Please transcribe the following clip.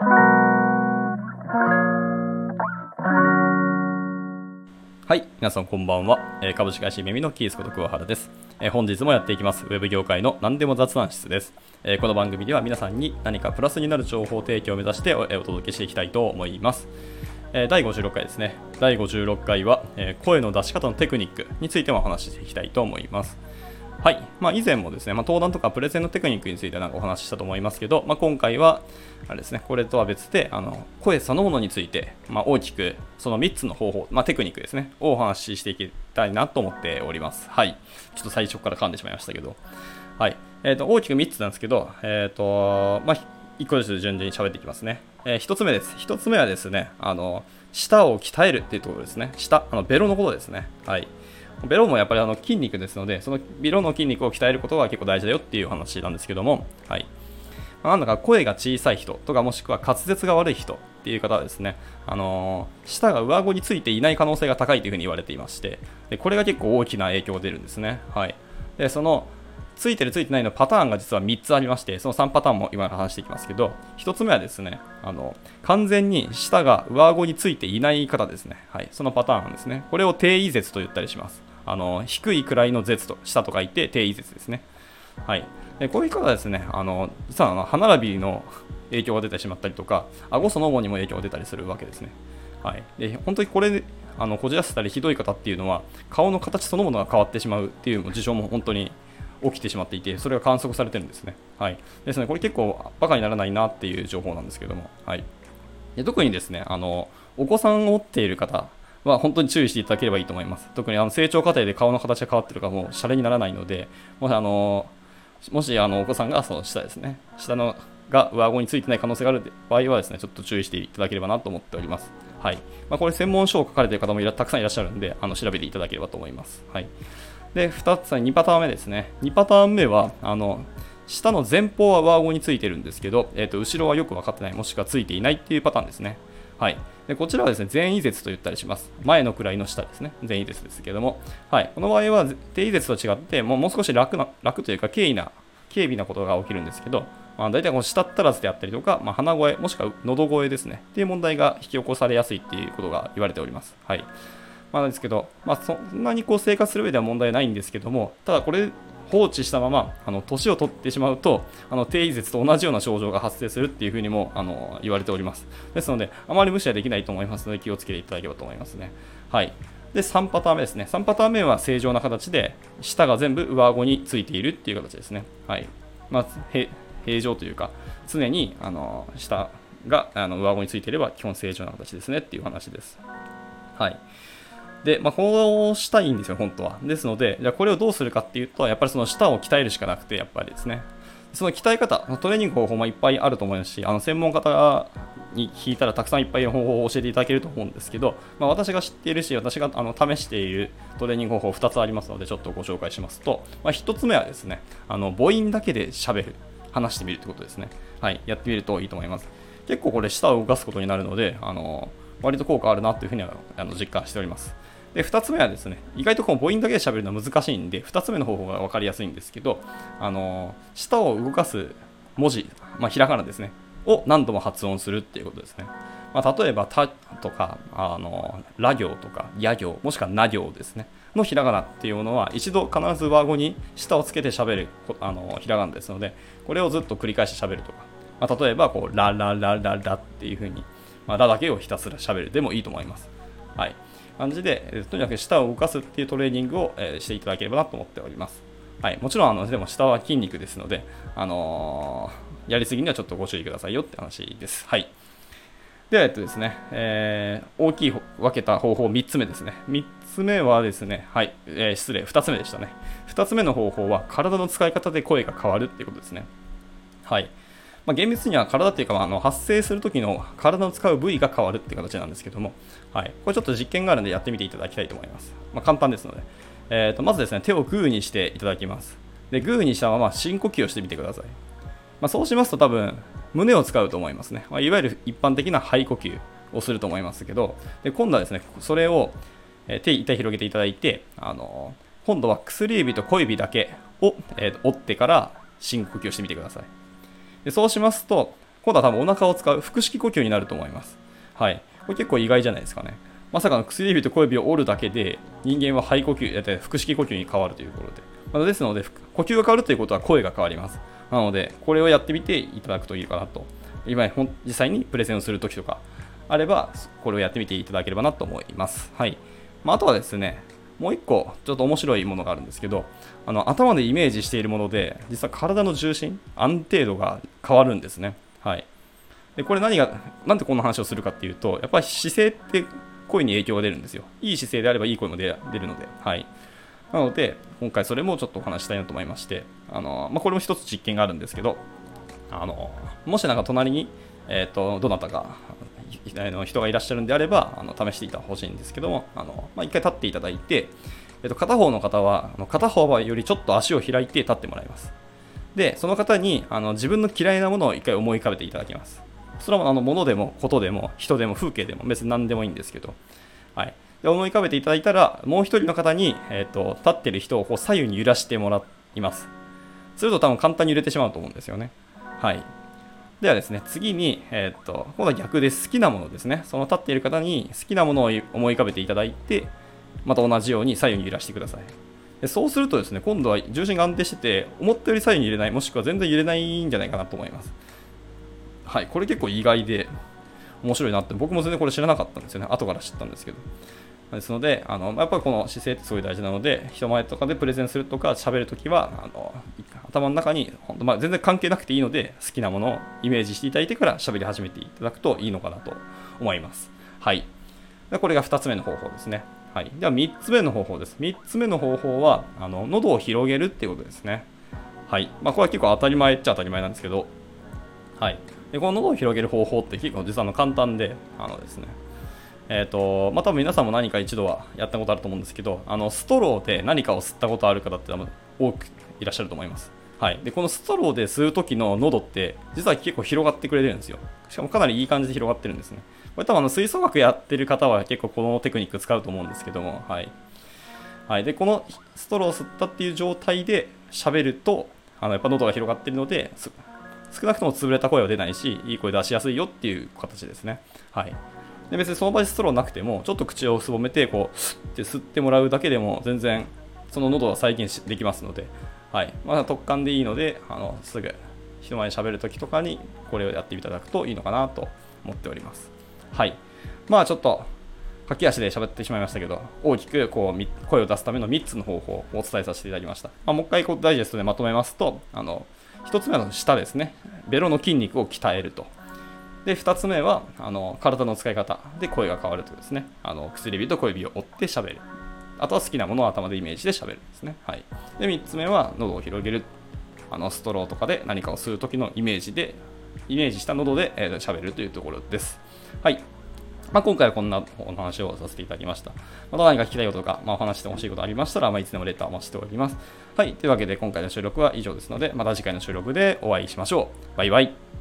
はい、皆さんこんばんは。え、株式会社耳のキースこと桑原です、え、本日もやっていきます、ウェブ業界の何でも雑談室です、え、この番組では皆さんに何かプラスになる情報提供を目指してお,、お届けしていきたいと思います。え第56回ですね。第56回は、え声の出し方のテクニックについてもお話ししていきたいと思います。はい。まあ、以前もですね、まあ、登壇とかプレゼンのテクニックについてなんかお話ししたと思いますけど、まあ、今回は、あれですね、これとは別で、あの、声そのものについて、まあ、大きく、その3つの方法、まあ、テクニックですね、をお話ししていきたいなと思っております。はい。ちょっと最初から噛んでしまいましたけど。はい。えっ、ー、と、大きく3つなんですけど、えっ、ー、と、まあ、1個ずつ順々に喋っていきますね。えー、1つ目です。1つ目はですね、あの、舌を鍛えるっていうところですね。舌、あの、ベロのことですね。はい。ベロもやっぱりあの筋肉ですので、そのベロの筋肉を鍛えることが結構大事だよっていう話なんですけども、はい。なんだか声が小さい人とかもしくは滑舌が悪い人っていう方はですね、あのー、舌が上顎についていない可能性が高いというふうに言われていまして、でこれが結構大きな影響が出るんですね。はい。で、その、ついてるついてないのパターンが実は3つありまして、その3パターンも今話していきますけど、1つ目はですね、あの完全に舌が上顎についていない方ですね。はい、そのパターンですね。これを低位舌と言ったりします。あの低い位の舌と下と書いて低位舌ですね。はい、でこういう方はですね、あの実はあの歯並びの影響が出てしまったりとか、顎そのもにも影響が出たりするわけですね。はい、で本当にこれあのこじらせたりひどい方っていうのは顔の形そのものが変わってしまうっていう事象も本当に起きてしまっていてそれが観測されてるんですね。はい、ですねこれ結構バカにならないなっていう情報なんですけども、はい、で特にですねあのお子さんを持っている方は本当に注意していただければいいと思います。特にあの成長過程で顔の形が変わってるかもうシャレにならないので、もしあのもしあのお子さんがその下ですね、下のが上顎についてない可能性がある場合はですね、ちょっと注意していただければなと思っております。はい。まあ、これ専門書を書かれている方もたくさんいらっしゃるんで、あの調べていただければと思います。はい。で、2つ、2パターン目ですね。2パターン目は、あの、下の前方は上顎についてるんですけど、えー、と後ろはよく分かってない、もしくはついていないっていうパターンですね。はい。でこちらはですね、前位舌と言ったりします。前の位の下ですね。前位舌ですけども。はい。この場合は、低位舌と違って、もうもう少し楽な、楽というか、軽易な、軽微なことが起きるんですけど、まあ、大体この舌足らずであったりとか、まあ、鼻声、もしくは喉声ですね。っていう問題が引き起こされやすいっていうことが言われております。はい。まあ、なんですけど、まあ、そんなにこう生活する上では問題ないんですけども、ただこれ放置したままあの年を取ってしまうとあの低位舌と同じような症状が発生するっていうふうにもあの言われております。ですのであまり無視はできないと思いますので気をつけていただければと思いますね。はい。で3パターン目ですね。3パターン目は正常な形で舌が全部上顎についているっていう形ですね。はい。まあ、平常というか常にあの舌があの上顎についていれば基本正常な形ですねっていう話です。はい。で、まあ、こうしたいんですよ、本当は。ですので、じゃあこれをどうするかっていうと、やっぱりその舌を鍛えるしかなくて、やっぱりですね。その鍛え方、トレーニング方法もいっぱいあると思いますし、あの専門家に聞いたらたくさんいっぱい方法を教えていただけると思うんですけど、まあ、私が知っているし、私があの試しているトレーニング方法2つありますので、ちょっとご紹介しますと、まあ、1つ目はですね、あの母音だけで喋る、話してみるということですね。はい、やってみるといいと思います。結構これ舌を動かすことになるので、あの割と効果あるなというふうにはあの実感しております。で、2つ目はですね、意外とこの母音だけで喋るのは難しいんで、2つ目の方法が分かりやすいんですけど、あの舌を動かす文字、まあ、ひらがなですね、を何度も発音するっていうことですね。まあ、例えば、たとか、あの、ら行とか、や行、もしくはな行ですね、のひらがなっていうのは、一度必ず和語に舌をつけて喋るあのひらがなですので、これをずっと繰り返して喋るとか、まあ、例えば、こう、ラララララっていうふうに、まあ、ラだけをひたすら喋るでもいいと思います。はい。感じで、えとにかく舌を動かすっていうトレーニングを、えしていただければなと思っております。はい、もちろんあのでも下は筋肉ですので、あのー、やりすぎにはちょっとご注意くださいよって話です。はい。では、えっとですね、えー、大きい分けた方法3つ目ですね。3つ目はですね、はい、えー、失礼、2つ目でしたね。2つ目の方法は体の使い方で声が変わるっていうことですね。はい。まあ、厳密には体っていうか、あの発生するときの体を使う部位が変わるって形なんですけども、はい、これちょっと実験があるのでやってみていただきたいと思います。まあ、簡単ですので、えー、とまずですね、手をグーにしていただきます。で、グーにしたまま深呼吸をしてみてください。まあ、そうしますと多分、胸を使うと思いますね。まあ、いわゆる一般的な肺呼吸をすると思いますけど、で今度はですね、それを、え手、手広げていただいて、あの今度は薬指と小指だけを、えー、折ってから深呼吸をしてみてください。でそうしますと、今度は多分お腹を使う腹式呼吸になると思います。はい。これ結構意外じゃないですかね。まさかの薬指と小指を折るだけで人間は肺呼吸、て腹式呼吸に変わるということで。まあ、ですので、呼吸が変わるということは声が変わります。なので、これをやってみていただくといいかなと。今、実際にプレゼンをするときとかあれば、これをやってみていただければなと思います。はい。まあ、あとはですね、もう一個、ちょっと面白いものがあるんですけど、あの頭でイメージしているもので、実は体の重心、安定度が変わるんですね。はい。で、これ何が、なんでこんな話をするかっていうと、やっぱり姿勢って声に影響が出るんですよ。いい姿勢であればいい声も出るので、はい。なので、今回それもちょっとお話したいなと思いまして、あのまあ、これも一つ実験があるんですけど、あのもしなんか隣に、えーと、どなたかの人がいらっしゃるんであればあの試していただほしいんですけども、あのまあ、一回立っていただいて、えー、と片方の方はあの片方はよりちょっと足を開いて立ってもらいます。で、その方にあの自分の嫌いなものを一回思い浮かべていただきます。それはあの物でも、ことでも、人でも、風景でも、別に何でもいいんですけど、はい。で思い浮かべていただいたら、もう一人の方に、えーと、立ってる人をこう左右に揺らしてもらいます。すると多分簡単に揺れてしまうと思うんですよね。はい。ではですね、次に、えー、っと、今度は逆で好きなものですね。その立っている方に好きなものを思い浮かべていただいて、また同じように左右に揺らしてください。でそうするとですね、今度は重心が安定してて、思ったより左右に揺れない、もしくは全然揺れないんじゃないかなと思います。はい、これ結構意外で面白いなって、僕も全然これ知らなかったんですよね。後から知ったんですけど。ですので、あのやっぱりこの姿勢ってすごい大事なので、人前とかでプレゼンするとか、喋るときは、あの頭の中に、本当まあ、全然関係なくていいので、好きなものをイメージしていただいてから喋り始めていただくといいのかなと思います。はい。でこれが2つ目の方法ですね。はい。では3つ目の方法です。3つ目の方法は、あの喉を広げるっていうことですね。はい。まあ、これは結構当たり前っちゃ当たり前なんですけど、はい。でこの喉を広げる方法って結構実はの簡単で、あのですね、え、ー、と、まあ、多分皆さんも何か一度はやったことあると思うんですけど、あの、ストローで何かを吸ったことある方って多分多くいらっしゃると思います。はい。で、このストローで吸う時の喉って、実は結構広がってくれてるんですよ。しかもかなりいい感じで広がってるんですね。これ多分あの、吹奏楽やってる方は結構このテクニック使うと思うんですけども、はい。はい。で、このストローを吸ったっていう状態で喋ると、あの、やっぱ喉が広がってるので、少なくとも潰れた声は出ないし、いい声出しやすいよっていう形ですね。はい。で別にその場でストローなくてもちょっと口をすぼめてこうスッて吸ってもらうだけでも全然その喉は再現できますので、はいまあ、突貫でいいのであのすぐ人前に喋るときとかにこれをやっていただくといいのかなと思っております。はい。まあちょっと駆け足で喋ってしまいましたけど、大きくこう声を出すための3つの方法をお伝えさせていただきました。まあ、もう一回こうダイジェストでまとめますと、あの1つ目の舌ですね、ベロの筋肉を鍛えると。で2つ目はあの体の使い方で声が変わるというですねあの薬指と小指を折って喋るあとは好きなものを頭でイメージで喋るんですね、はい、で3つ目は喉を広げるあのストローとかで何かを吸う時のイメージでイメージした喉で喋、えー、るというところですはいまあ、今回はこんなお話をさせていただきました。また何か聞きたいこととか、まあ、お話してほしいことありましたら、まあ、いつでもレターを待ちしております。はい。というわけで今回の収録は以上ですので、また次回の収録でお会いしましょう。バイバイ。